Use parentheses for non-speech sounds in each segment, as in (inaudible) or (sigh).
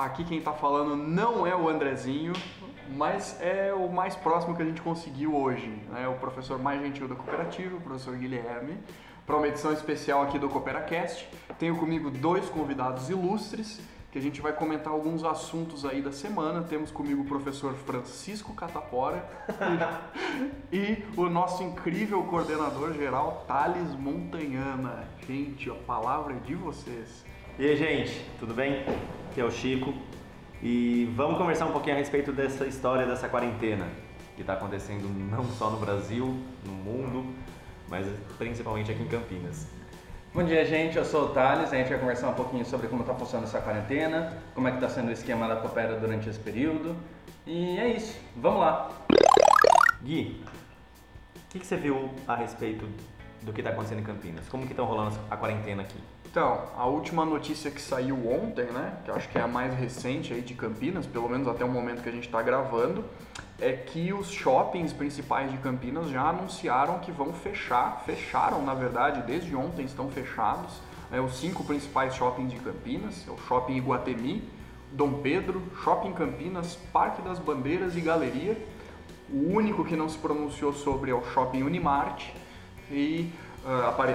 Aqui quem está falando não é o Andrezinho, mas é o mais próximo que a gente conseguiu hoje. É o professor mais gentil da cooperativa, o professor Guilherme, para uma edição especial aqui do CooperaCast. Tenho comigo dois convidados ilustres que a gente vai comentar alguns assuntos aí da semana. Temos comigo o professor Francisco Catapora (laughs) e o nosso incrível coordenador geral, Thales Montanhana. Gente, a palavra é de vocês. E aí, gente, tudo bem? Aqui é o Chico e vamos conversar um pouquinho a respeito dessa história dessa quarentena que está acontecendo não só no Brasil, no mundo, mas principalmente aqui em Campinas. Bom dia, gente. Eu sou o Thales. A gente vai conversar um pouquinho sobre como está funcionando essa quarentena, como é que está sendo o esquema da Coopera durante esse período. E é isso. Vamos lá. Gui, o que, que, você viu a respeito do que está acontecendo em Campinas? Como que estão rolando a quarentena aqui? Então, a última notícia que saiu ontem, né, que acho que é a mais recente aí de Campinas, pelo menos até o momento que a gente está gravando, é que os shoppings principais de Campinas já anunciaram que vão fechar, fecharam na verdade, desde ontem estão fechados, né, os cinco principais shoppings de Campinas, é o Shopping Iguatemi, Dom Pedro, Shopping Campinas, Parque das Bandeiras e Galeria. O único que não se pronunciou sobre é o Shopping Unimart e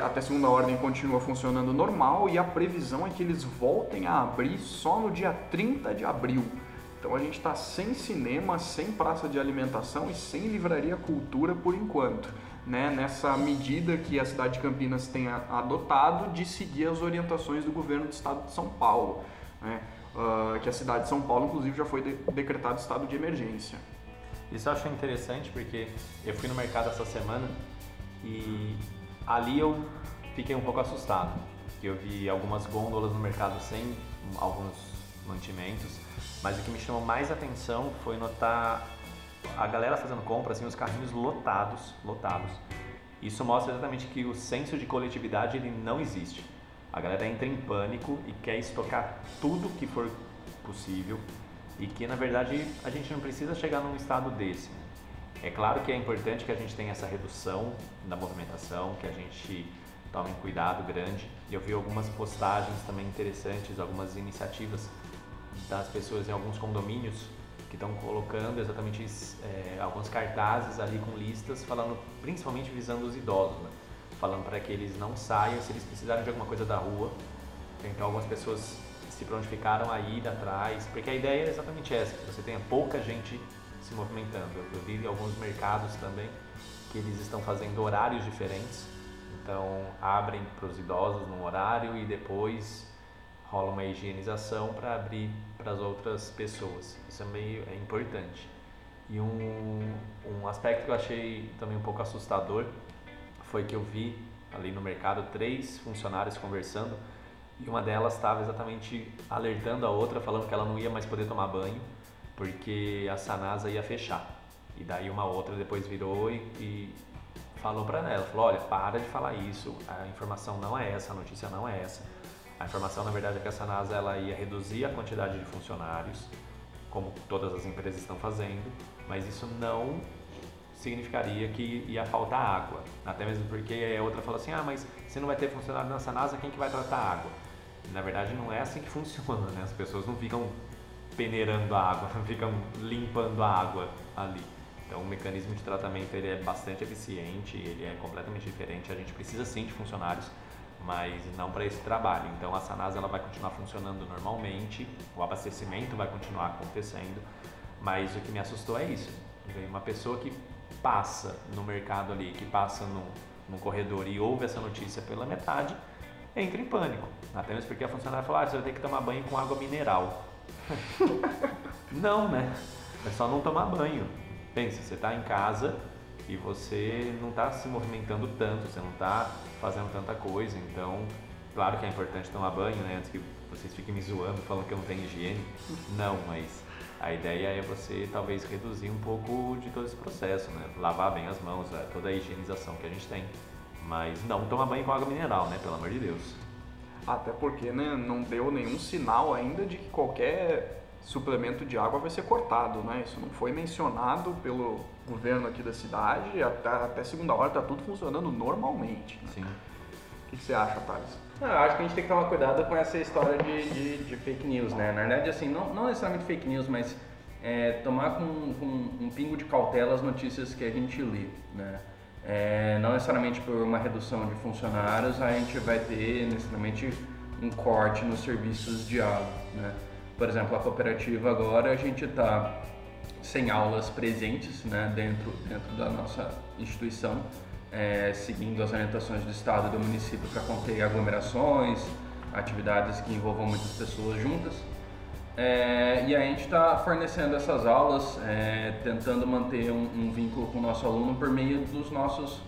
até segunda ordem continua funcionando normal e a previsão é que eles voltem a abrir só no dia 30 de abril. Então a gente está sem cinema, sem praça de alimentação e sem livraria cultura por enquanto, né? nessa medida que a cidade de Campinas tem adotado de seguir as orientações do governo do estado de São Paulo. Né? Uh, que a cidade de São Paulo, inclusive, já foi de decretado estado de emergência. Isso eu acho interessante porque eu fui no mercado essa semana e ali eu fiquei um pouco assustado. Eu vi algumas gôndolas no mercado sem alguns mantimentos mas o que me chamou mais atenção foi notar a galera fazendo compras, assim, os carrinhos lotados, lotados. Isso mostra exatamente que o senso de coletividade ele não existe. A galera entra em pânico e quer estocar tudo que for possível e que na verdade a gente não precisa chegar num estado desse. É claro que é importante que a gente tenha essa redução da movimentação, que a gente tome um cuidado grande. Eu vi algumas postagens também interessantes, algumas iniciativas das pessoas em alguns condomínios que estão colocando exatamente é, alguns cartazes ali com listas falando principalmente visando os idosos, né? falando para que eles não saiam se eles precisarem de alguma coisa da rua. Então algumas pessoas se prontificaram a ir atrás, porque a ideia é exatamente essa, que você tenha pouca gente se movimentando. Eu vi em alguns mercados também que eles estão fazendo horários diferentes, então abrem para os idosos num horário e depois rola uma higienização para abrir para as outras pessoas. Isso é meio é importante. E um, um aspecto que eu achei também um pouco assustador foi que eu vi ali no mercado três funcionários conversando e uma delas estava exatamente alertando a outra, falando que ela não ia mais poder tomar banho porque a Sanasa ia fechar. E daí uma outra depois virou e, e falou para ela, falou, olha, para de falar isso, a informação não é essa, a notícia não é essa a informação, na verdade, é que a Sanasa ela ia reduzir a quantidade de funcionários, como todas as empresas estão fazendo, mas isso não significaria que ia faltar água. Até mesmo porque a outra falou assim: ah, mas se não vai ter funcionário na Sanasa, quem que vai tratar a água? Na verdade, não é assim que (laughs) funciona, né? As pessoas não ficam peneirando a água, (laughs) ficam limpando a água ali. Então, o mecanismo de tratamento ele é bastante eficiente, ele é completamente diferente. A gente precisa sim de funcionários mas não para esse trabalho. Então a Sanasa ela vai continuar funcionando normalmente, o abastecimento vai continuar acontecendo, mas o que me assustou é isso. Uma pessoa que passa no mercado ali, que passa no, no corredor e ouve essa notícia pela metade, entra em pânico. Até mesmo porque a funcionária falou, ah, você vai ter que tomar banho com água mineral. (laughs) não, né? É só não tomar banho. Pensa, você está em casa e você não está se movimentando tanto, você não está fazendo tanta coisa, então claro que é importante tomar banho, né? Antes que vocês fiquem me zoando falando que eu não tenho higiene. Não, mas a ideia é você talvez reduzir um pouco de todo esse processo, né? Lavar bem as mãos, toda a higienização que a gente tem. Mas não tomar banho com água mineral, né? Pelo amor de Deus. Até porque né, não deu nenhum sinal ainda de que qualquer suplemento de água vai ser cortado, né? Isso não foi mencionado pelo governo aqui da cidade. Até, até segunda hora está tudo funcionando normalmente. Né? Sim. O que, que você acha, Thales? Ah, acho que a gente tem que tomar cuidado com essa história de, de, de fake news, né? Na verdade, assim, não, não necessariamente fake news, mas é, tomar com, com, um pingo de cautela as notícias que a gente lê, né? É, não necessariamente por uma redução de funcionários a gente vai ter necessariamente um corte nos serviços de aula, né? Por exemplo, a cooperativa agora a gente está sem aulas presentes né, dentro, dentro da nossa instituição, é, seguindo as orientações do Estado e do município para conter aglomerações, atividades que envolvam muitas pessoas juntas. É, e a gente está fornecendo essas aulas, é, tentando manter um, um, vínculo com o nosso aluno por meio dos nossos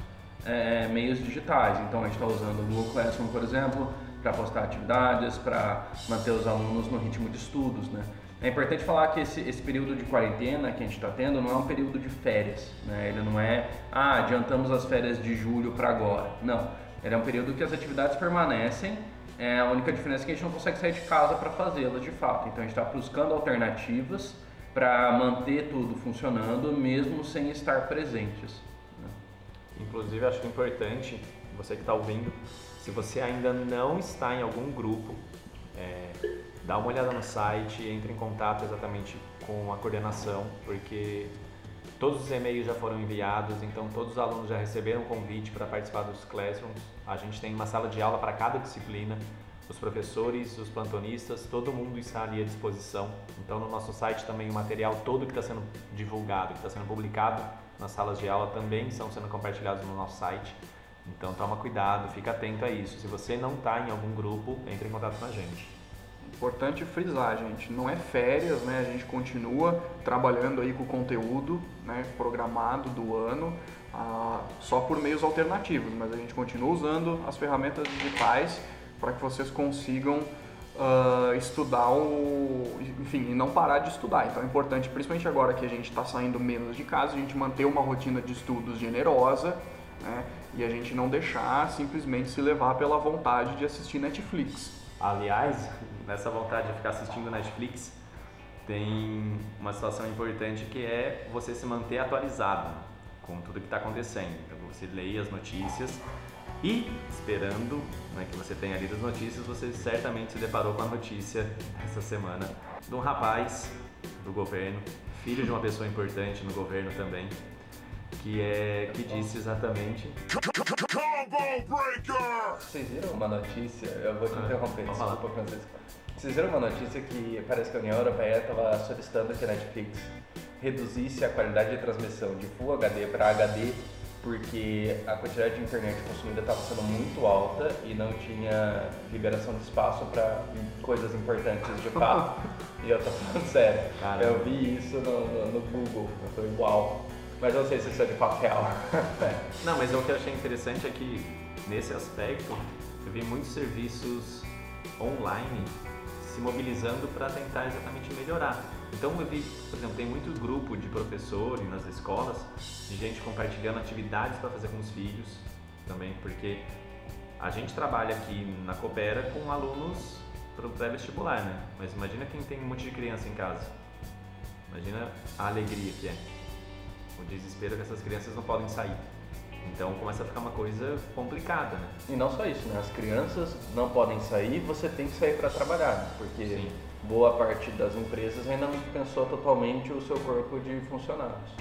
é, meios digitais. Então a gente está usando o Google Classroom, por exemplo, para postar atividades, para manter os alunos no ritmo de estudos. Né? É importante falar que esse, esse período de quarentena que a gente está tendo não é um período de férias, né? Ele não é, ah, adiantamos as férias de julho para agora. Não, ele é um período que as atividades permanecem, é, a única diferença é que a gente não consegue sair de casa para fazê-las de fato. Então a gente está buscando alternativas para manter tudo funcionando, mesmo sem estar presentes. Né? Inclusive, acho é importante, você que está ouvindo, se você ainda não está em algum grupo, é, dá uma olhada no site, entre em contato exatamente com a coordenação, porque todos os e-mails já foram enviados, então todos os alunos já receberam convite para participar dos classrooms. A gente tem uma sala de aula para cada disciplina. Os professores, os plantonistas, todo mundo está ali à disposição. Então, no nosso site também o material todo que está sendo divulgado, que está sendo publicado nas salas de aula também estão sendo compartilhados no nosso site. Então, toma cuidado, fica atento a isso. Se você não está em algum grupo, entre em contato com a gente. Importante frisar, gente, não é férias, né? A gente continua trabalhando aí com o conteúdo né, programado do ano, ah, só por meios alternativos, mas a gente continua usando as ferramentas digitais para que vocês consigam uh, estudar o, enfim, e não parar de estudar. Então é importante, principalmente agora que a gente está saindo menos de casa, a gente manter uma rotina de estudos generosa, né? E a gente não deixar simplesmente se levar pela vontade de assistir Netflix. Aliás, (laughs) nessa vontade de ficar assistindo Netflix, tem uma situação importante que é você se manter atualizado com tudo que está acontecendo. Então você leia as notícias e esperando né, que você tenha lido as notícias, você certamente se deparou com a notícia essa semana de um rapaz do governo, filho de uma pessoa importante no governo também, que é que disse exatamente. Vocês viram uma notícia? Eu vou te ah, interromper, desculpa, Francisco. Vocês viram uma notícia que parece que a União Europeia estava solicitando que a Netflix reduzisse a qualidade de transmissão de Full HD para HD porque a quantidade de internet consumida estava sendo muito alta e não tinha liberação de espaço para coisas importantes de fato. (laughs) e eu tô falando sério. Caramba. Eu vi isso no, no, no Google. Eu falei, uau. Mas eu não sei se isso é de real. (laughs) não, mas o que eu achei interessante é que nesse aspecto eu vi muitos serviços online se mobilizando para tentar exatamente melhorar. Então eu vi, por exemplo, tem muito grupo de professores nas escolas, de gente compartilhando atividades para fazer com os filhos também, porque a gente trabalha aqui na Coopera com alunos para o pré-vestibular, né? Mas imagina quem tem um monte de criança em casa. Imagina a alegria que é. O desespero que essas crianças não podem sair. Então começa a ficar uma coisa complicada, né? E não só isso, né? As crianças não podem sair, você tem que sair para trabalhar, né? porque Sim. boa parte das empresas ainda não pensou totalmente o seu corpo de funcionários.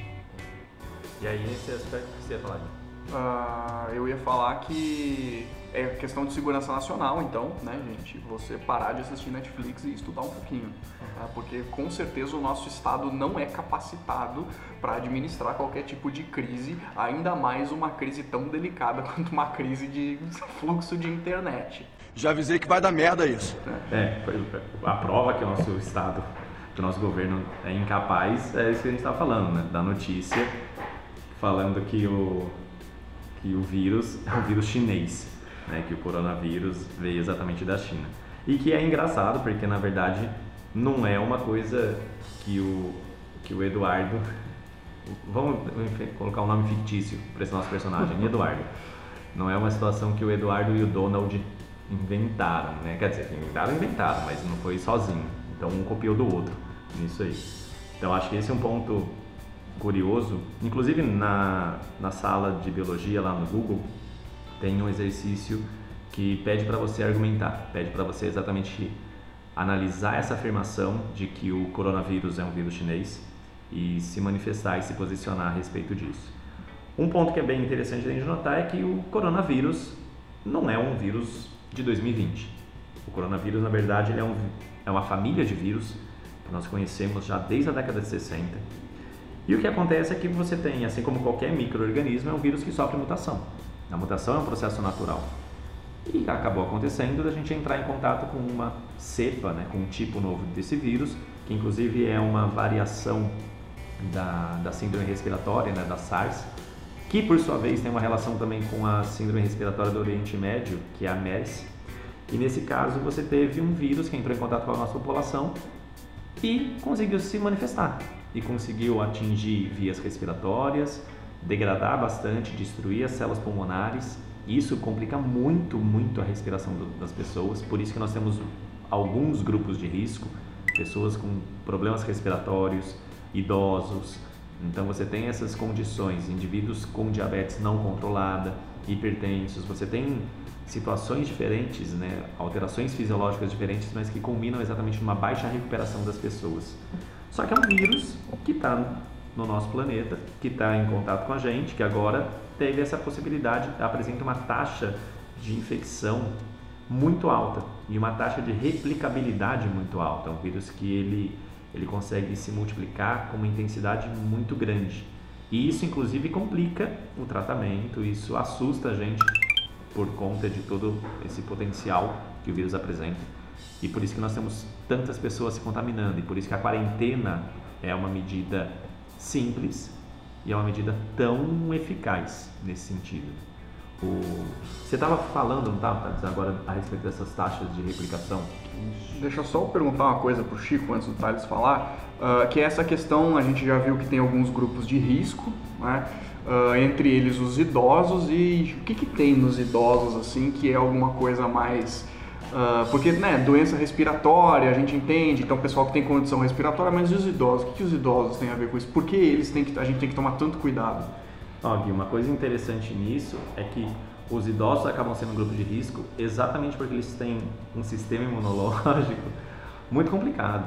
E aí esse aspecto que você ia falar? Uh, eu ia falar que é questão de segurança nacional, então, né, gente? Você parar de assistir Netflix e estudar um pouquinho. Tá? Porque com certeza o nosso Estado não é capacitado para administrar qualquer tipo de crise, ainda mais uma crise tão delicada (laughs) quanto uma crise de fluxo de internet. Já avisei que vai dar merda isso. É, a prova que o nosso Estado, que o nosso governo é incapaz, é isso que a gente está falando, né? Da notícia falando que o que o vírus é um vírus chinês, né, que o coronavírus veio exatamente da China. E que é engraçado porque na verdade não é uma coisa que o, que o Eduardo. (laughs) Vamos colocar um nome fictício para esse nosso personagem, (laughs) Eduardo. Não é uma situação que o Eduardo e o Donald inventaram, né? Quer dizer, inventaram, inventaram, mas não foi sozinho. Então um copiou do outro nisso aí. Então acho que esse é um ponto curioso, inclusive na, na sala de biologia lá no Google, tem um exercício que pede para você argumentar, pede para você exatamente analisar essa afirmação de que o coronavírus é um vírus chinês e se manifestar e se posicionar a respeito disso. Um ponto que é bem interessante de notar é que o coronavírus não é um vírus de 2020. O coronavírus, na verdade, é, um, é uma família de vírus que nós conhecemos já desde a década de 60. E o que acontece é que você tem, assim como qualquer microorganismo, é um vírus que sofre mutação. A mutação é um processo natural. E acabou acontecendo da gente entrar em contato com uma cepa, né, com um tipo novo desse vírus, que inclusive é uma variação da, da síndrome respiratória, né, da SARS, que por sua vez tem uma relação também com a síndrome respiratória do Oriente Médio, que é a MERS. E nesse caso você teve um vírus que entrou em contato com a nossa população e conseguiu se manifestar e conseguiu atingir vias respiratórias, degradar bastante, destruir as células pulmonares. Isso complica muito, muito a respiração do, das pessoas. Por isso que nós temos alguns grupos de risco, pessoas com problemas respiratórios, idosos. Então você tem essas condições, indivíduos com diabetes não controlada, hipertensos, você tem situações diferentes, né, alterações fisiológicas diferentes, mas que combinam exatamente numa baixa recuperação das pessoas. Só que é um vírus que está no nosso planeta, que está em contato com a gente, que agora teve essa possibilidade, apresenta uma taxa de infecção muito alta e uma taxa de replicabilidade muito alta. É um vírus que ele, ele consegue se multiplicar com uma intensidade muito grande. E isso, inclusive, complica o tratamento, isso assusta a gente por conta de todo esse potencial que o vírus apresenta. E por isso que nós temos tantas pessoas se contaminando, e por isso que a quarentena é uma medida simples e é uma medida tão eficaz nesse sentido. O... Você estava falando, não estava, agora a respeito dessas taxas de replicação? Deixa eu só perguntar uma coisa para o Chico antes do Thales falar, uh, que é essa questão, a gente já viu que tem alguns grupos de risco, né? Uh, entre eles os idosos e o que, que tem nos idosos assim que é alguma coisa mais uh, porque né doença respiratória a gente entende então o pessoal que tem condição respiratória mas e os idosos? O que, que os idosos têm a ver com isso? Por que eles têm que a gente tem que tomar tanto cuidado? Ó, Gui, uma coisa interessante nisso é que os idosos acabam sendo um grupo de risco exatamente porque eles têm um sistema imunológico (laughs) muito complicado.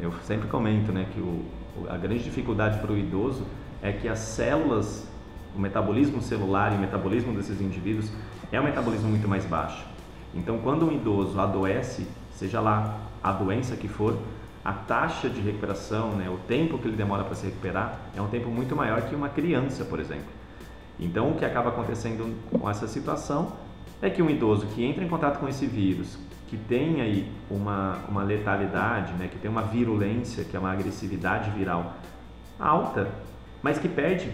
Eu sempre comento né que o, a grande dificuldade para o idoso é que as células o metabolismo celular e o metabolismo desses indivíduos é um metabolismo muito mais baixo. Então, quando um idoso adoece, seja lá a doença que for, a taxa de recuperação, né, o tempo que ele demora para se recuperar, é um tempo muito maior que uma criança, por exemplo. Então, o que acaba acontecendo com essa situação é que um idoso que entra em contato com esse vírus, que tem aí uma, uma letalidade, né, que tem uma virulência, que é uma agressividade viral alta, mas que perde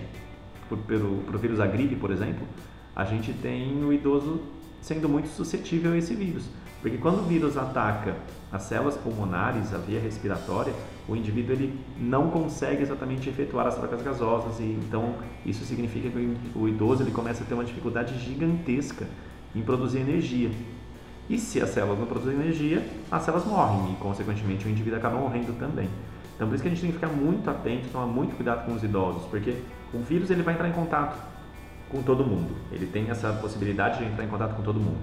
por, pelo, pelo vírus da gripe, por exemplo, a gente tem o idoso sendo muito suscetível a esse vírus. Porque quando o vírus ataca as células pulmonares, a via respiratória, o indivíduo ele não consegue exatamente efetuar as trocas gasosas e então isso significa que o idoso ele começa a ter uma dificuldade gigantesca em produzir energia. E se as células não produzem energia, as células morrem e consequentemente o indivíduo acaba morrendo também. Então por isso que a gente tem que ficar muito atento, tomar muito cuidado com os idosos, porque o vírus ele vai entrar em contato com todo mundo. Ele tem essa possibilidade de entrar em contato com todo mundo.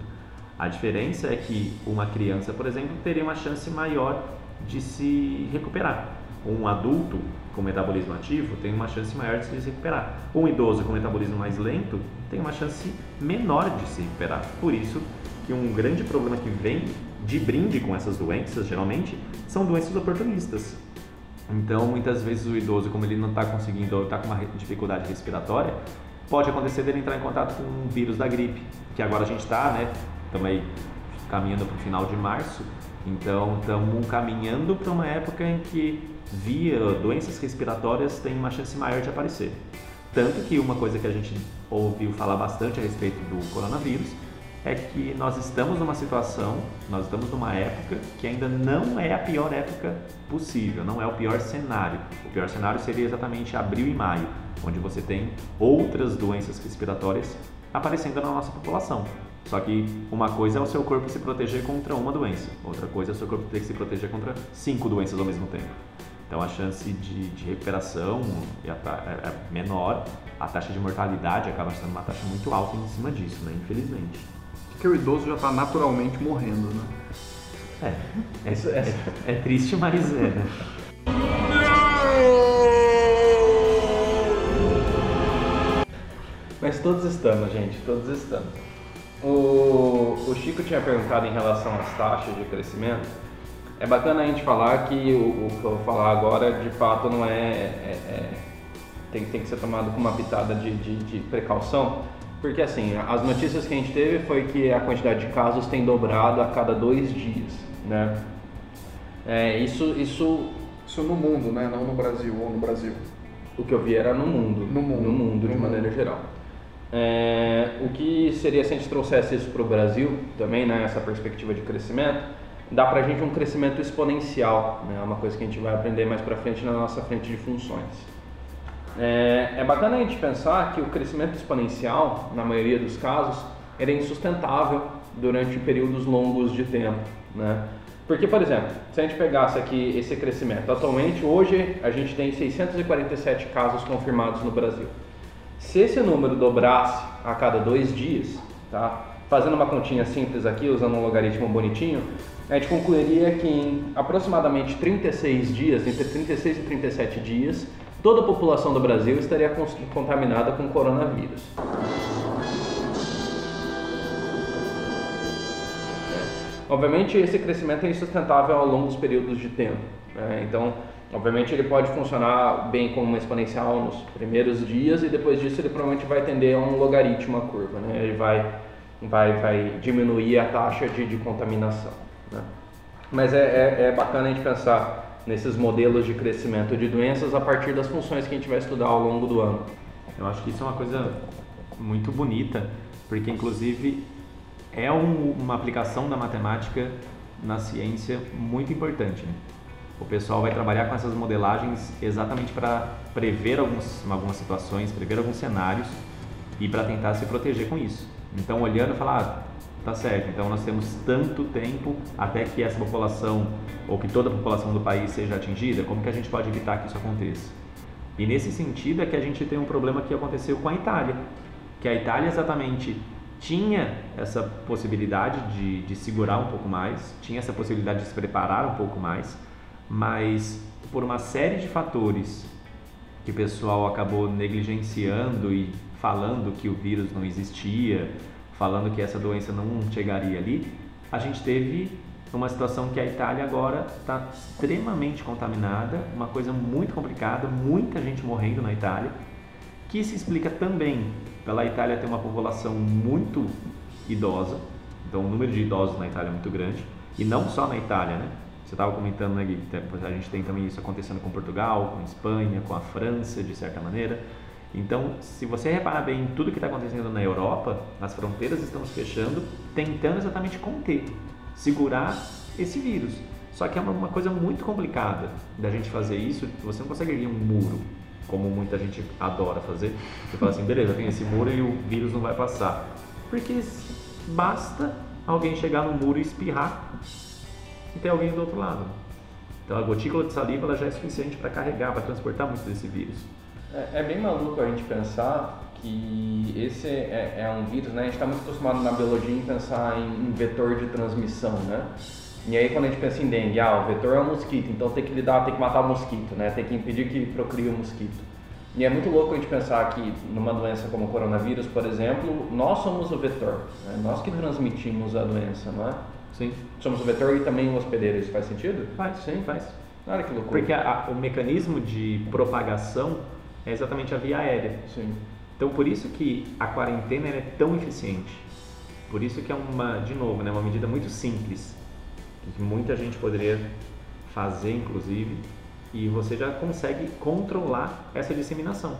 A diferença é que uma criança, por exemplo, teria uma chance maior de se recuperar. Um adulto com metabolismo ativo tem uma chance maior de se recuperar. Um idoso com metabolismo mais lento tem uma chance menor de se recuperar. Por isso que um grande problema que vem de brinde com essas doenças, geralmente, são doenças oportunistas. Então, muitas vezes o idoso, como ele não está conseguindo, está com uma dificuldade respiratória, pode acontecer dele entrar em contato com um vírus da gripe, que agora a gente está, né? Estamos aí caminhando para o final de março, então estamos caminhando para uma época em que via doenças respiratórias têm uma chance maior de aparecer. Tanto que uma coisa que a gente ouviu falar bastante a respeito do coronavírus é que nós estamos numa situação, nós estamos numa época que ainda não é a pior época possível, não é o pior cenário. O pior cenário seria exatamente abril e maio, onde você tem outras doenças respiratórias aparecendo na nossa população. Só que uma coisa é o seu corpo se proteger contra uma doença, outra coisa é o seu corpo ter que se proteger contra cinco doenças ao mesmo tempo. Então a chance de, de recuperação é, é, é menor, a taxa de mortalidade acaba sendo uma taxa muito alta em cima disso, né? infelizmente. Porque o idoso já está naturalmente morrendo, né? É, é, é, é triste, mas é. né? Mas todos estamos, gente, todos estamos. O, o Chico tinha perguntado em relação às taxas de crescimento. É bacana a gente falar que o, o que eu vou falar agora de fato não é, é- é- tem, tem que ser tomado com uma pitada de, de- de precaução, porque assim, as notícias que a gente teve foi que a quantidade de casos tem dobrado a cada dois dias, né? É, isso, isso Isso no mundo, né? Não no Brasil ou no Brasil. o que eu vi era no mundo. No mundo. No mundo, de No maneira mundo. geral. É, o que seria se a gente trouxesse isso para o Brasil também, né, essa perspectiva de crescimento, dá para a gente um crescimento exponencial, né, é uma coisa que a gente vai aprender mais para frente na nossa frente de funções. É, é bacana a gente pensar que o crescimento exponencial, na maioria dos casos, é insustentável durante períodos longos de tempo, né? Porque, por exemplo, se a gente pegasse aqui esse crescimento, atualmente, hoje, a gente tem 647 casos confirmados no Brasil. Se esse número dobrasse a cada dois dias, tá? fazendo uma continha simples aqui, usando um logaritmo bonitinho, a gente concluiria que em aproximadamente 36 dias, entre 36 e 37 dias, toda a população do Brasil estaria contaminada com coronavírus. Obviamente, esse crescimento é insustentável ao longo dos períodos de tempo. né? Então, obviamente, ele pode funcionar bem como uma exponencial nos primeiros dias e depois disso ele provavelmente vai tender a um logaritmo a curva. Né? Ele vai, vai, vai diminuir a taxa de, de contaminação. né? Mas é, é, é bacana a gente pensar nesses modelos de crescimento de doenças a partir das funções que a gente vai estudar ao longo do ano. Eu acho que isso é uma coisa muito bonita, porque inclusive é um- uma aplicação da matemática na ciência muito importante. né? O pessoal vai trabalhar com essas modelagens exatamente para prever alguns, algumas situações, prever alguns cenários e para tentar se proteger com isso. Então, olhando, falar, ah, tá certo, então nós temos tanto tempo até que essa população ou que toda a população do país seja atingida, como que a gente pode evitar que isso aconteça? E nesse sentido é que a gente tem um problema que aconteceu com a Itália, que a Itália exatamente tinha essa possibilidade de, de segurar um pouco mais, tinha essa possibilidade de se preparar um pouco mais, mas por uma série de fatores que o pessoal acabou negligenciando e falando que o vírus não existia, falando que essa doença não chegaria ali, a gente teve uma situação que a Itália agora está extremamente contaminada, uma coisa muito complicada, muita gente morrendo na Itália, que se explica também pela Itália ter uma população muito idosa, então o número de idosos na Itália é muito grande, e não só na Itália, né? Você estava comentando, né, Gui? A gente tem também isso acontecendo com Portugal, com Espanha, com a França, de certa maneira. Então, se você reparar bem em tudo que está acontecendo na Europa, as fronteiras estão se fechando, tentando exatamente conter, segurar esse vírus. Só que é uma, uma coisa muito complicada da gente fazer isso. Você não consegue erguer um muro, como muita gente adora fazer. Você fala assim, beleza, tem esse muro e o vírus não vai passar. Porque basta alguém chegar no muro e espirrar e ter alguém do outro lado. Então a gotícula de saliva ela já é suficiente para carregar, para transportar muito desse vírus. É, é bem maluco a gente pensar que esse é, é um vírus, né? A gente está muito acostumado na biologia em pensar em, em vetor de transmissão, né? E aí quando a gente pensa em dengue, ah, o vetor é o mosquito, então tem que lidar, tem que matar o mosquito, né? Tem que impedir que procrie o mosquito. E é muito louco a gente pensar que numa doença como o coronavírus, por exemplo, nós somos o vetor, né? nós que transmitimos a doença, não é? Sim. Somos o vetor e também o hospedeiro, isso faz sentido? Faz, sim, faz. Olha que loucura. Porque a- a- o mecanismo de propagação é exatamente a via aérea. Sim. Então por isso que a quarentena é tão eficiente. Por isso que é uma, de novo, né, uma medida muito simples, que muita gente poderia fazer, inclusive, e você já consegue controlar essa disseminação.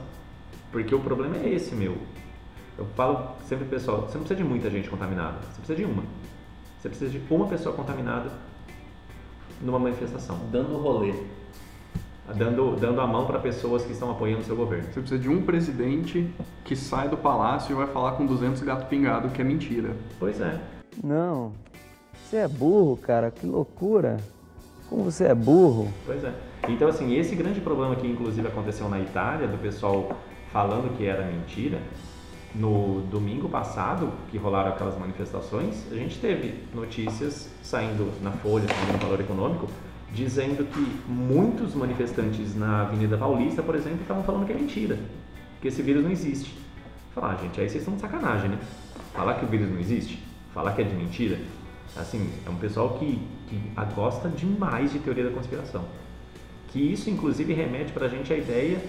Porque o problema é esse, meu. Eu falo sempre pessoal, você não precisa de muita gente contaminada, você precisa de uma. Você precisa de uma pessoa contaminada numa manifestação, Dando rolê. dando, dando a mão para pessoas que estão apoiando o seu governo. Você precisa de um presidente que sai do palácio e vai falar com 200 gato pingado que é mentira. Pois é. Não. Você é burro, cara. Que loucura. Como você é burro. Pois é. Então, assim, esse grande problema que inclusive aconteceu na Itália, do pessoal falando que era mentira, no domingo passado, que rolaram aquelas manifestações, a gente teve notícias saindo na Folha, saindo no Valor Econômico, dizendo que muitos manifestantes na Avenida Paulista, por exemplo, estavam falando que é mentira, que esse vírus não existe. Falar, ah, gente, aí vocês estão de sacanagem, né? Falar que o vírus não existe, falar que é de mentira, assim, é um pessoal que, que gosta demais de teoria da conspiração. Que isso, inclusive, remete para a gente a ideia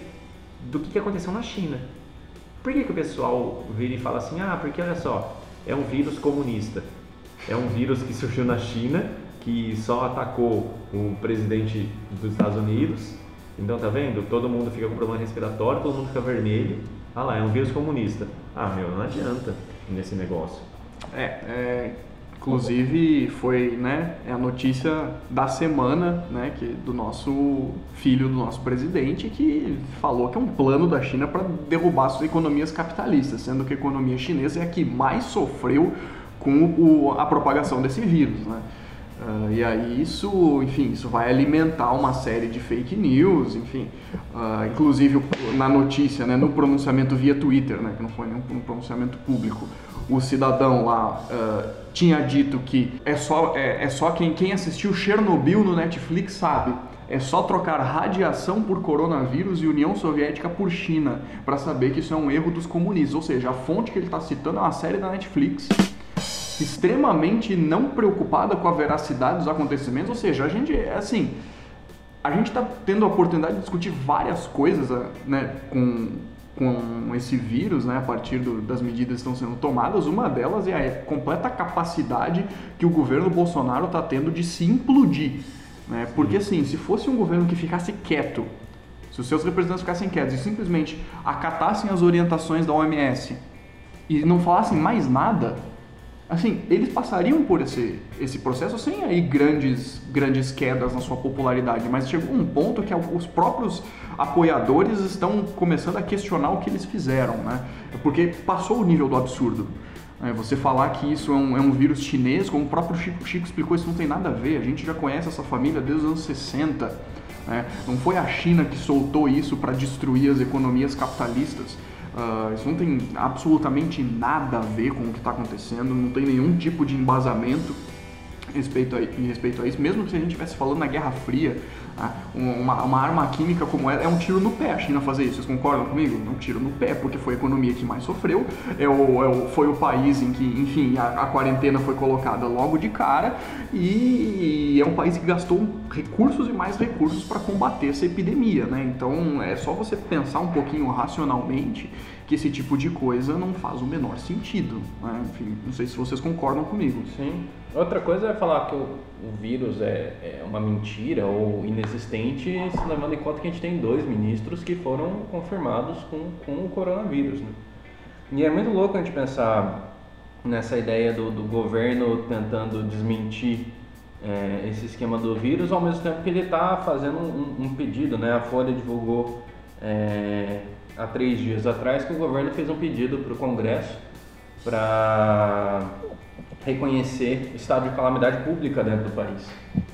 do que, que aconteceu na China. Por que, que o pessoal vira e fala assim, ah, porque olha só, é um vírus comunista, é um vírus que surgiu na China, que só atacou o presidente dos Estados Unidos, então tá vendo? Todo mundo fica com problema respiratório, todo mundo fica vermelho, ah lá, é um vírus comunista. Ah, meu, não adianta nesse negócio. É, é inclusive foi, né, é a notícia da semana, né, que do nosso filho do nosso presidente que falou que é um plano da China para derrubar suas economias capitalistas, sendo que a economia chinesa é a que mais sofreu com o, a propagação desse vírus, né? Uh, e aí isso, enfim, isso vai alimentar uma série de fake news, enfim, uh, inclusive na notícia, né, no pronunciamento via Twitter, né, que não foi nenhum pronunciamento público, o cidadão lá uh, tinha dito que é só, é, é só quem, quem assistiu Chernobyl no Netflix sabe, é só trocar radiação por coronavírus e União Soviética por China para saber que isso é um erro dos comunistas, ou seja, a fonte que ele está citando é uma série da Netflix extremamente não preocupada com a veracidade dos acontecimentos, ou seja, a gente, assim, a gente está tendo a oportunidade de discutir várias coisas né, com, com esse vírus, né, a partir do, das medidas que estão sendo tomadas. Uma delas é a completa capacidade que o governo Bolsonaro está tendo de se implodir. Né? Porque, assim, se fosse um governo que ficasse quieto, se os seus representantes ficassem quietos e simplesmente acatassem as orientações da OMS e não falassem mais nada, assim, eles passariam por esse, esse processo sem aí grandes, grandes quedas na sua popularidade, mas chegou um ponto que os próprios apoiadores estão começando a questionar o que eles fizeram, né? Porque passou o nível do absurdo. É, você falar que isso é um, é um, vírus chinês, como o próprio Chico, Chico explicou, isso não tem nada a ver. A gente já conhece essa família desde os anos 60. Né? Não foi a China que soltou isso para destruir as economias capitalistas. Uh, isso não tem absolutamente nada a ver com o que está acontecendo, não tem nenhum tipo de embasamento respeito a, em respeito a isso, mesmo que a gente estivesse falando na Guerra Fria, né? uma, uma, arma química como essa é um tiro no pé a China fazer isso. Vocês concordam comigo? É um tiro no pé, porque foi a economia que mais sofreu, é o, é o, foi o país em que, enfim, a, a, quarentena foi colocada logo de cara e é um país que gastou recursos e mais recursos para combater essa epidemia, né? Então é só você pensar um pouquinho racionalmente que esse tipo de coisa não faz o menor sentido. Né? Enfim, não sei se vocês concordam comigo. Sim. Outra coisa é falar que o, o vírus é, é, uma mentira ou inexistente, se levando em conta que a gente tem dois ministros que foram confirmados com, com o coronavírus. Né? E é muito louco a gente pensar nessa ideia do, do governo tentando desmentir é, esse esquema do vírus, ao mesmo tempo que ele está fazendo um, um, pedido. Né? A Folha divulgou é, há três dias atrás que o governo fez um pedido para o Congresso para reconhecer o estado de calamidade pública dentro do país.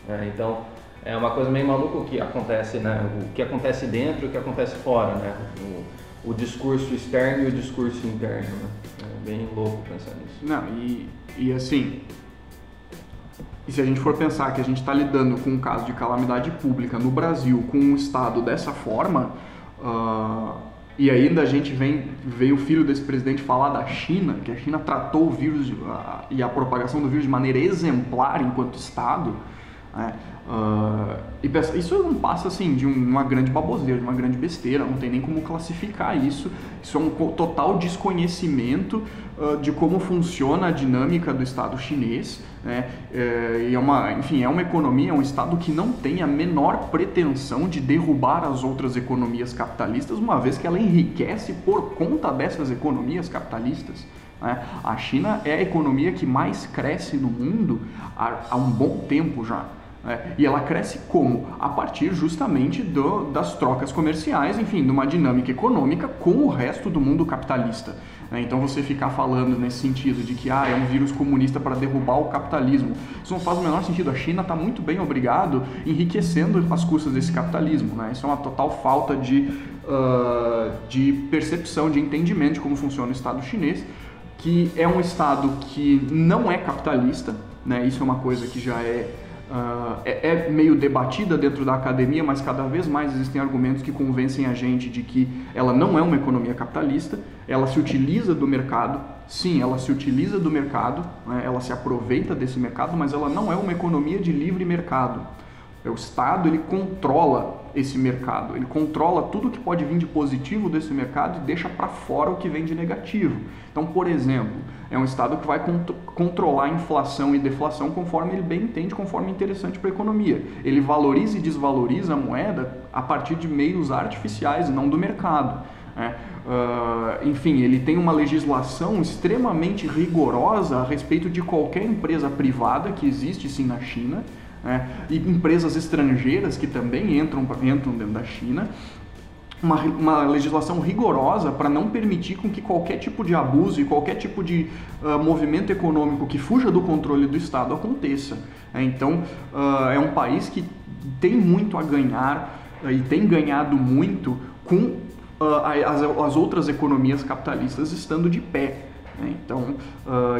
É, então, é uma coisa meio maluca o que acontece, né? O que acontece dentro e o que acontece fora, né? O, o discurso externo e o discurso interno, né? É bem louco pensar nisso. Não, e, e assim, e se a gente for pensar que a gente está lidando com um caso de calamidade pública no Brasil, com um Estado dessa forma, uh, e ainda a gente vem, veio o filho desse presidente falar da China, que a China tratou o vírus a, e a propagação do vírus de maneira exemplar enquanto Estado. Né? Uh, e isso não passa assim de uma grande baboseira, de uma grande besteira, não tem nem como classificar isso. Isso é um total desconhecimento uh, de como funciona a dinâmica do Estado chinês. Né? Uh, e é uma, enfim, é uma economia, é um Estado que não tem a menor pretensão de derrubar as outras economias capitalistas, uma vez que ela enriquece por conta dessas economias capitalistas. Né? A China é a economia que mais cresce no mundo há, há um bom tempo já. É, e ela cresce como? A partir justamente do, das trocas comerciais, enfim, de uma dinâmica econômica com o resto do mundo capitalista. Né? Então você ficar falando nesse sentido de que ah, é um vírus comunista para derrubar o capitalismo, isso não faz o menor sentido. A China está muito bem obrigado enriquecendo as custas desse capitalismo. Né? Isso é uma total falta de, uh, de percepção, de entendimento de como funciona o Estado chinês, que é um Estado que não é capitalista, né? isso é uma coisa que já é Uh, é, é, meio debatida dentro da academia, mas cada vez mais existem argumentos que convencem a gente de que ela não é uma economia capitalista, ela se utiliza do mercado, sim, ela se utiliza do mercado, né, ela se aproveita desse mercado, mas ela não é uma economia de livre mercado. O Estado ele controla esse mercado, ele controla tudo que pode vir de positivo desse mercado e deixa para fora o que vem de negativo. Então, por exemplo, é um Estado que vai cont controlar inflação e deflação conforme ele bem entende, conforme é interessante para a economia. Ele valoriza e desvaloriza a moeda a partir de meios artificiais não do mercado. Né? Uh, enfim, ele tem uma legislação extremamente rigorosa a respeito de qualquer empresa privada que existe sim na China né? e empresas estrangeiras que também entram, entram dentro da China. Uma, uma legislação rigorosa para não permitir com que qualquer tipo de abuso e qualquer tipo de uh, movimento econômico que fuja do controle do Estado aconteça. É, então, uh, é um país que tem muito a ganhar uh, e tem ganhado muito com as, as, outras economias capitalistas estando de pé. Né? Então,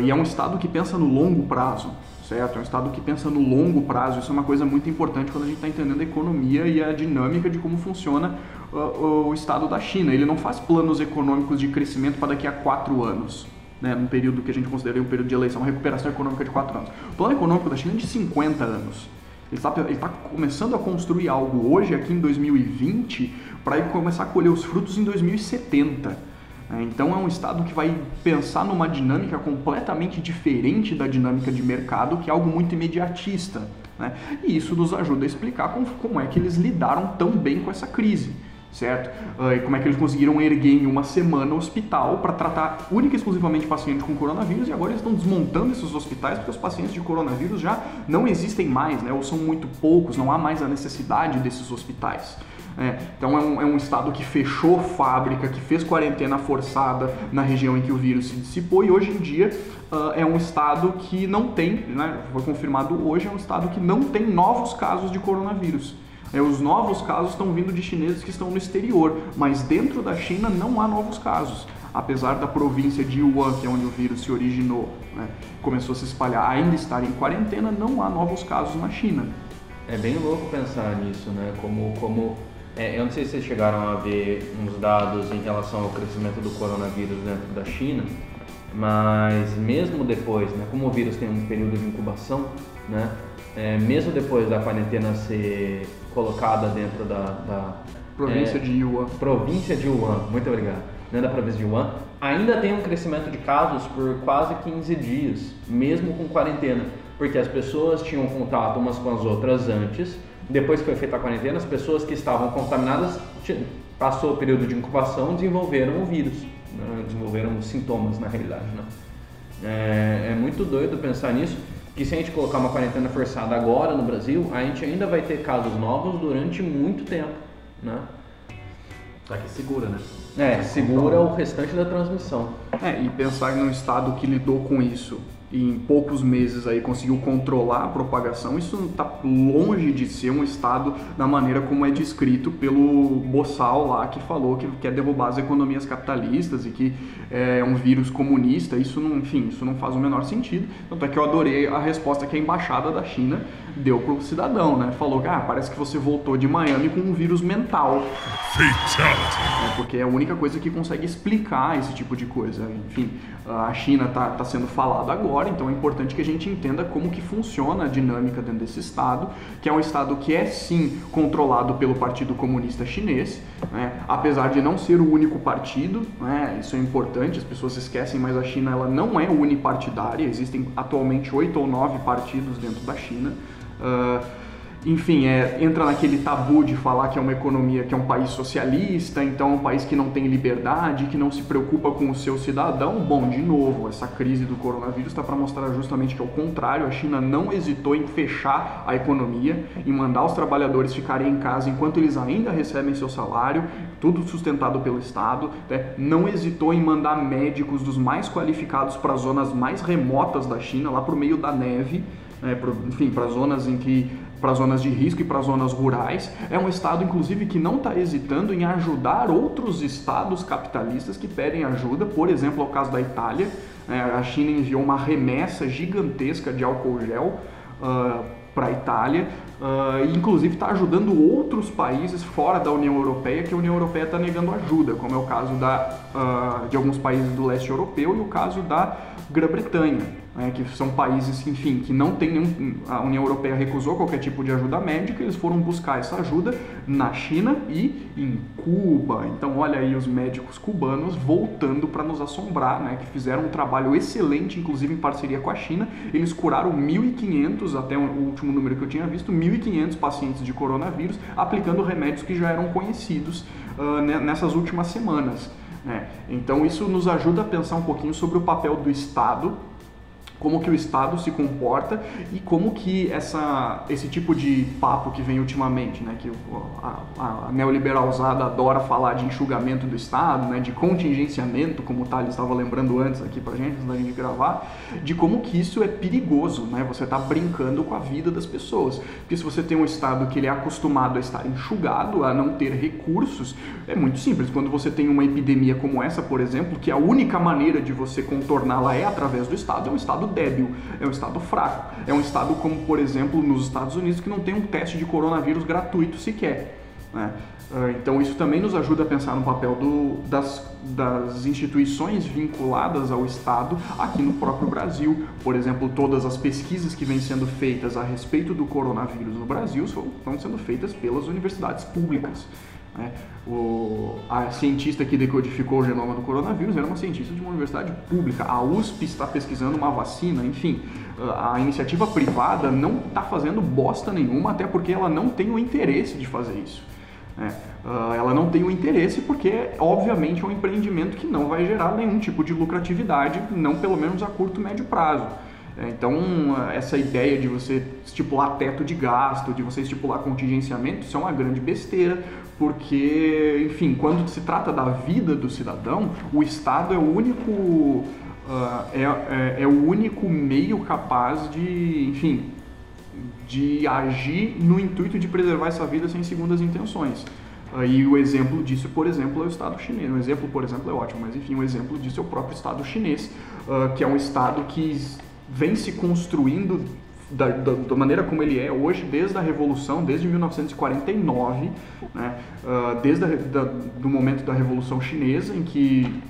e é um Estado que pensa no longo prazo certo? É um Estado que pensa no longo prazo. Isso é uma coisa muito importante quando a gente está entendendo a economia e a dinâmica de como funciona uh, o Estado da China. Ele não faz planos econômicos de crescimento para daqui a quatro anos. Né, num período que a gente considera um período de eleição, uma recuperação econômica de quatro anos. O plano econômico da China é de 50 anos. Ele está, está começando a construir algo hoje, aqui em 2020, para começar a colher os frutos em 2070. É, então é um Estado que vai pensar numa dinâmica completamente diferente da dinâmica de mercado, que é algo muito imediatista. Né? E isso nos ajuda a explicar como, como é que eles lidaram tão bem com essa crise certo? E como é que eles conseguiram erguer em uma semana o hospital para tratar única e exclusivamente pacientes com coronavírus e agora eles estão desmontando esses hospitais porque os pacientes de coronavírus já não existem mais, né? Ou são muito poucos, não há mais a necessidade desses hospitais. É, então é um, é um, estado que fechou fábrica, que fez quarentena forçada na região em que o vírus se dissipou e hoje em dia uh, é um estado que não tem, né, foi confirmado hoje, é um estado que não tem novos casos de coronavírus. É, os novos casos estão vindo de chineses que estão no exterior, mas dentro da China não há novos casos. Apesar da província de Wuhan, que é onde o vírus se originou, né, começou a se espalhar, ainda estar em quarentena, não há novos casos na China. É bem louco pensar nisso, né? Como, como é, eu não sei se vocês chegaram a ver uns dados em relação ao crescimento do coronavírus dentro da China, mas mesmo depois, né, como o vírus tem um período de incubação, né, é, mesmo depois da quarentena ser colocada dentro da, da província é, de Yuan, província de Yuan, muito obrigado, né, da província de Yuan, ainda tem um crescimento de casos por quase 15 dias, mesmo com quarentena, porque as pessoas tinham contato umas com as outras antes depois que foi feita a quarentena, as pessoas que estavam contaminadas passou o período de incubação desenvolveram o vírus, né? desenvolveram os sintomas na realidade. Né? É, é, muito doido pensar nisso, que se a gente colocar uma quarentena forçada agora no Brasil, a gente ainda vai ter casos novos durante muito tempo. Né? Só que segura, né? É, segura o restante da transmissão. É, e pensar num estado que lidou com isso em poucos meses aí conseguiu controlar a propagação, isso está longe de ser um estado da maneira como é descrito pelo Bossal lá que falou que quer derrubar as economias capitalistas e que é um vírus comunista. Isso não, enfim, isso não faz o menor sentido. Tanto é que eu adorei a resposta que a embaixada da China deu pro cidadão, né? Falou que ah, parece que você voltou de Miami com um vírus mental. Fatality. É, porque é a única coisa que consegue explicar esse tipo de coisa. Enfim, a China está tá sendo falado agora, então é importante que a gente entenda como que funciona a dinâmica dentro desse Estado, que é um Estado que é sim controlado pelo Partido Comunista Chinês, né? apesar de não ser o único partido, né? isso é importante, as pessoas esquecem, mas a China ela não é unipartidária, existem atualmente oito ou nove partidos dentro da China. Uh, enfim, é, entra naquele tabu de falar que é uma economia que é um país socialista, então é um país que não tem liberdade, que não se preocupa com o seu cidadão. Bom, de novo, essa crise do coronavírus está para mostrar justamente que é o contrário. A China não hesitou em fechar a economia, em mandar os trabalhadores ficarem em casa enquanto eles ainda recebem seu salário, tudo sustentado pelo Estado. Né? Não hesitou em mandar médicos dos mais qualificados para zonas mais remotas da China, lá para o meio da neve. Né, pro, enfim, para zonas em que para zonas de risco e para zonas rurais. É um estado, inclusive, que não está hesitando em ajudar outros estados capitalistas que pedem ajuda. Por exemplo, é o caso da Itália. É, a China enviou uma remessa gigantesca de álcool gel uh, para a Itália. Uh, e inclusive está ajudando outros países fora da União Europeia que a União Europeia está negando ajuda, como é o caso da, uh, de alguns países do leste europeu e o caso da Grã-Bretanha né, que são países, enfim, que não tem nenhum, a União Europeia recusou qualquer tipo de ajuda médica, eles foram buscar essa ajuda na China e em Cuba. Então, olha aí os médicos cubanos voltando para nos assombrar, né, que fizeram um trabalho excelente, inclusive em parceria com a China. Eles curaram 1.500, até o último número que eu tinha visto, 1.500 pacientes de coronavírus, aplicando remédios que já eram conhecidos uh, nessas últimas semanas. Né? Então, isso nos ajuda a pensar um pouquinho sobre o papel do Estado como que o Estado se comporta e como que essa, esse tipo de papo que vem ultimamente, né, que a, a neoliberalzada adora falar de enxugamento do Estado, né, de contingenciamento, como o Thales estava lembrando antes aqui pra gente, antes da gente gravar, de como que isso é perigoso, né, você está brincando com a vida das pessoas. Porque se você tem um Estado que ele é acostumado a estar enxugado, a não ter recursos, é muito simples. Quando você tem uma epidemia como essa, por exemplo, que a única maneira de você contorná-la é através do Estado, é um Estado Estado débil, é um Estado fraco. É um Estado como, por exemplo, nos Estados Unidos, que não tem um teste de coronavírus gratuito sequer. Né? Ah, então isso também nos ajuda a pensar no papel do, das, das instituições vinculadas ao Estado aqui no próprio Brasil. Por exemplo, todas as pesquisas que vêm sendo feitas a respeito do coronavírus no Brasil estão sendo feitas pelas universidades públicas. Né? O, a cientista que decodificou o genoma do coronavírus era uma cientista de uma universidade pública. A USP está pesquisando uma vacina, enfim. A iniciativa privada não está fazendo bosta nenhuma, até porque ela não tem o interesse de fazer isso. Né? ela não tem o interesse porque, obviamente, é um empreendimento que não vai gerar nenhum tipo de lucratividade, não pelo menos a curto e médio prazo. É, então, essa ideia de você estipular teto de gasto, de você estipular contingenciamento, isso é uma grande besteira, porque, enfim, quando se trata da vida do cidadão, o Estado é o único, uh, é, é, é, o único meio capaz de, enfim, de agir no intuito de preservar essa vida sem segundas intenções. Uh, e o exemplo disso, por exemplo, é o Estado chinês. Um exemplo, por exemplo, é ótimo, mas enfim, um exemplo disso é o próprio Estado chinês, uh, que é um Estado que vem se construindo da, da, da, maneira como ele é hoje, desde a Revolução, desde 1949, né, uh, desde o momento da Revolução Chinesa, em que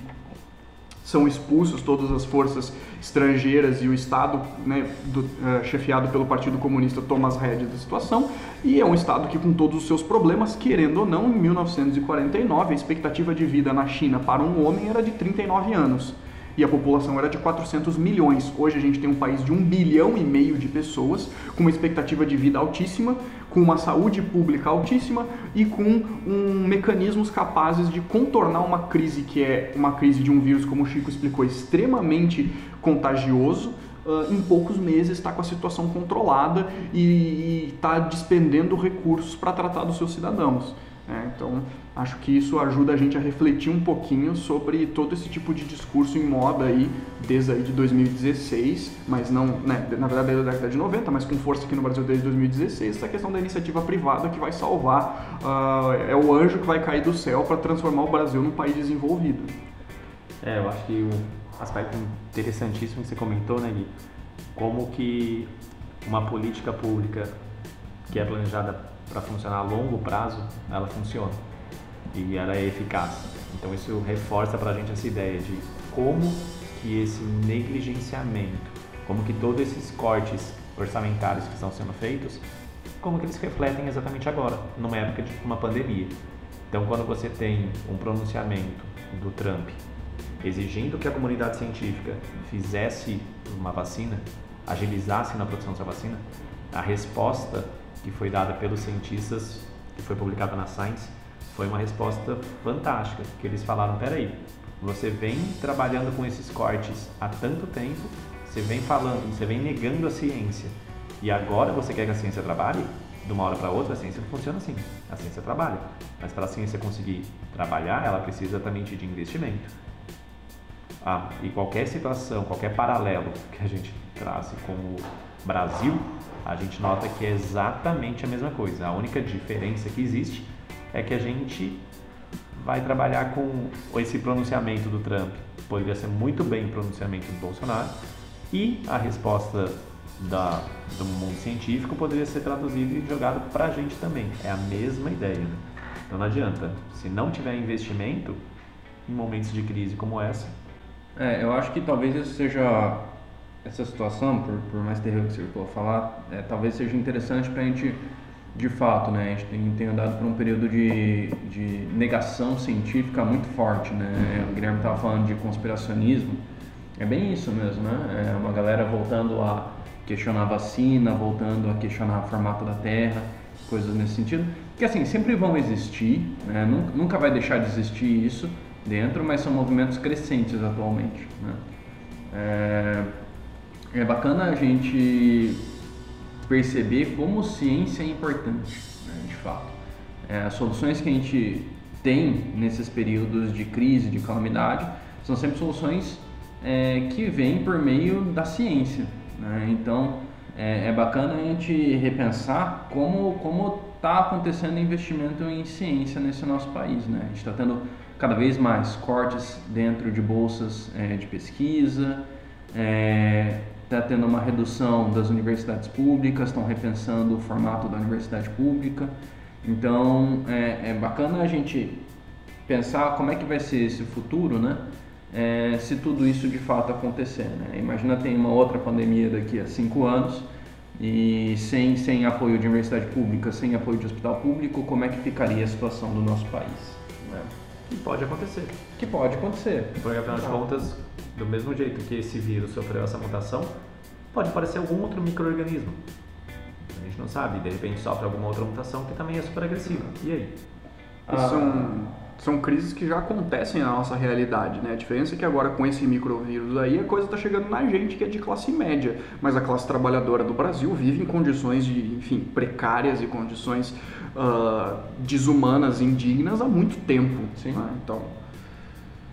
são expulsos todas as forças estrangeiras e o Estado, né, do, uh, chefiado pelo Partido Comunista, toma as rédeas da situação, e é um Estado que, com todos os seus problemas, querendo ou não, em 1949, a expectativa de vida na China para um homem era de 39 anos e a população era de 400 milhões. Hoje a gente tem um país de 1 bilhão e meio de pessoas, com uma expectativa de vida altíssima, com uma saúde pública altíssima e com um, mecanismos capazes de contornar uma crise que é uma crise de um vírus, como o Chico explicou, extremamente contagioso. Uh, em poucos meses está com a situação controlada e está despendendo recursos para tratar dos seus cidadãos. É, então, acho que isso ajuda a gente a refletir um pouquinho sobre todo esse tipo de discurso em moda aí, desde aí de 2016, mas não, né, na verdade desde a década de 90, mas com força aqui no Brasil desde 2016, essa questão da iniciativa privada que vai salvar, uh, é o anjo que vai cair do céu para transformar o Brasil num país desenvolvido. É, eu acho que um aspecto interessantíssimo que você comentou, né, Gui? Como que uma política pública que é planejada para funcionar a longo prazo, ela funciona e ela é eficaz. Então isso reforça para a gente essa ideia de como que esse negligenciamento, como que todos esses cortes orçamentários que estão sendo feitos, como que eles refletem exatamente agora, numa época de uma pandemia. Então quando você tem um pronunciamento do Trump exigindo que a comunidade científica fizesse uma vacina, agilizasse na produção dessa vacina, a resposta que foi dada pelos cientistas, que foi publicada na Science, foi uma resposta fantástica, que eles falaram, peraí, você vem trabalhando com esses cortes há tanto tempo, você vem falando, você vem negando a ciência, e agora você quer que a ciência trabalhe? De uma hora para outra, a ciência não funciona assim. A ciência trabalha. Mas para a ciência conseguir trabalhar, ela precisa também de investimento. Ah, e qualquer situação, qualquer paralelo que a gente traz com o Brasil, a gente nota que é exatamente a mesma coisa. A única diferença que existe é que a gente vai trabalhar com esse pronunciamento do Trump. Poderia ser muito bem o pronunciamento do Bolsonaro. E a resposta da, do mundo científico poderia ser traduzido e jogado para a gente também. É a mesma ideia. Né? Então não adianta. Se não tiver investimento, em momentos de crise como essa. É, eu acho que talvez isso seja essa situação, por, por mais terrível que você for falar, é, talvez seja interessante para a gente, de fato, né, a gente tem, tem andado por um período de, de negação científica muito forte, né? O Guilherme estava falando de conspiracionismo, é bem isso mesmo, né? É uma galera voltando a questionar a vacina, voltando a questionar o formato da Terra, coisas nesse sentido, que assim sempre vão existir, né? nunca, nunca vai deixar de existir isso dentro, mas são movimentos crescentes atualmente. Né? É, é bacana a gente perceber como ciência é importante, né, de fato. É, as soluções que a gente tem nesses períodos de crise, de calamidade, são sempre soluções é, que vêm por meio da ciência. Né? Então, é, é, bacana a gente repensar como como está acontecendo investimento em ciência nesse nosso país. Né? A gente está tendo cada vez mais cortes dentro de bolsas é, de pesquisa, é, está tendo uma redução das universidades públicas, estão repensando o formato da universidade pública. Então é, é, bacana a gente pensar como é que vai ser esse futuro, né? É, se tudo isso de fato acontecer. Né? Imagina tem uma outra pandemia daqui a cinco anos e sem, sem apoio de universidade pública, sem apoio de hospital público, como é que ficaria a situação do nosso país? Né? Que pode acontecer. Que pode acontecer. Porque afinal de contas, do mesmo jeito que esse vírus sofreu essa mutação, pode aparecer algum outro microorganismo. A gente não sabe, de repente sofre alguma outra mutação que também é super agressiva. E aí? Ah, são, são crises que já acontecem na nossa realidade, né? A diferença é que agora com esse microvírus aí a coisa está chegando na gente que é de classe média, mas a classe trabalhadora do Brasil vive em condições de, enfim, precárias e condições uh, desumanas, indignas há muito tempo. Sim. Né? Então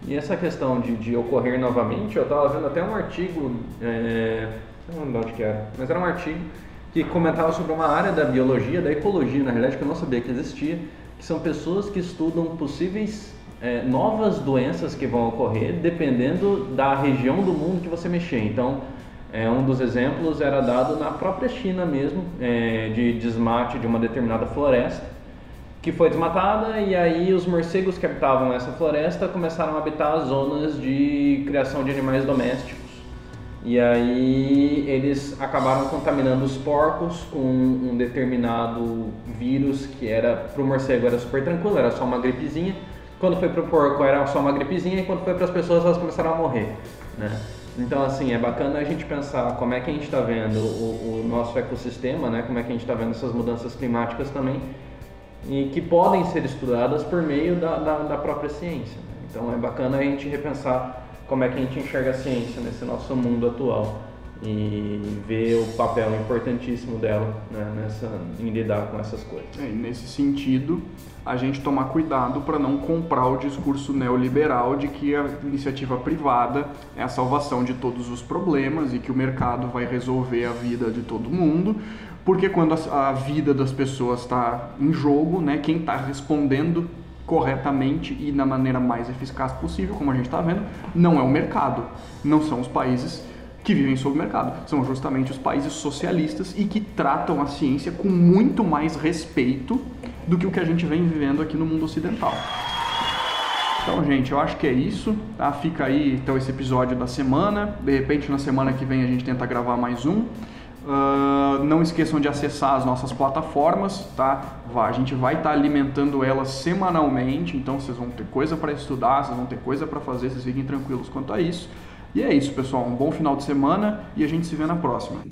e essa questão de, de ocorrer novamente, eu estava vendo até um artigo, é, não lembro onde que era, mas era um artigo que comentava sobre uma área da biologia, da ecologia, na realidade, que eu não sabia que existia, que são pessoas que estudam possíveis é, novas doenças que vão ocorrer dependendo da região do mundo que você mexer. Então, é, um dos exemplos era dado na própria China mesmo, é, de desmate de uma determinada floresta que foi desmatada e aí os morcegos que habitavam essa floresta começaram a habitar as zonas de criação de animais domésticos. E aí eles acabaram contaminando os porcos com um determinado vírus que era para o morcego era super tranquilo, era só uma gripezinha. Quando foi para o porco era só uma gripezinha e quando foi para as pessoas elas começaram a morrer, né? Então assim é bacana a gente pensar como é que a gente está vendo o, o nosso ecossistema, né? Como é que a gente está vendo essas mudanças climáticas também e que podem ser estudadas por meio da, da, da própria ciência. Né? Então é bacana a gente repensar como é que a gente enxerga a ciência nesse nosso mundo atual e ver o papel importantíssimo dela né, nessa, em lidar com essas coisas. É, nesse sentido, a gente tomar cuidado para não comprar o discurso neoliberal de que a iniciativa privada é a salvação de todos os problemas e que o mercado vai resolver a vida de todo mundo, porque quando a, a vida das pessoas está em jogo, né, quem está respondendo corretamente e da maneira mais eficaz possível, como a gente está vendo, não é o mercado, não são os países que vivem sob o mercado, são justamente os países socialistas e que tratam a ciência com muito mais respeito do que o que a gente vem vivendo aqui no mundo ocidental. Então, gente, eu acho que é isso. Tá? Fica aí então esse episódio da semana. De repente, na semana que vem a gente tenta gravar mais um. Uh, não esqueçam de acessar as nossas plataformas, tá? A gente vai estar tá alimentando elas semanalmente, então vocês vão ter coisa para estudar, vocês vão ter coisa para fazer, vocês fiquem tranquilos quanto a isso. E é isso, pessoal. Um bom final de semana e a gente se vê na próxima.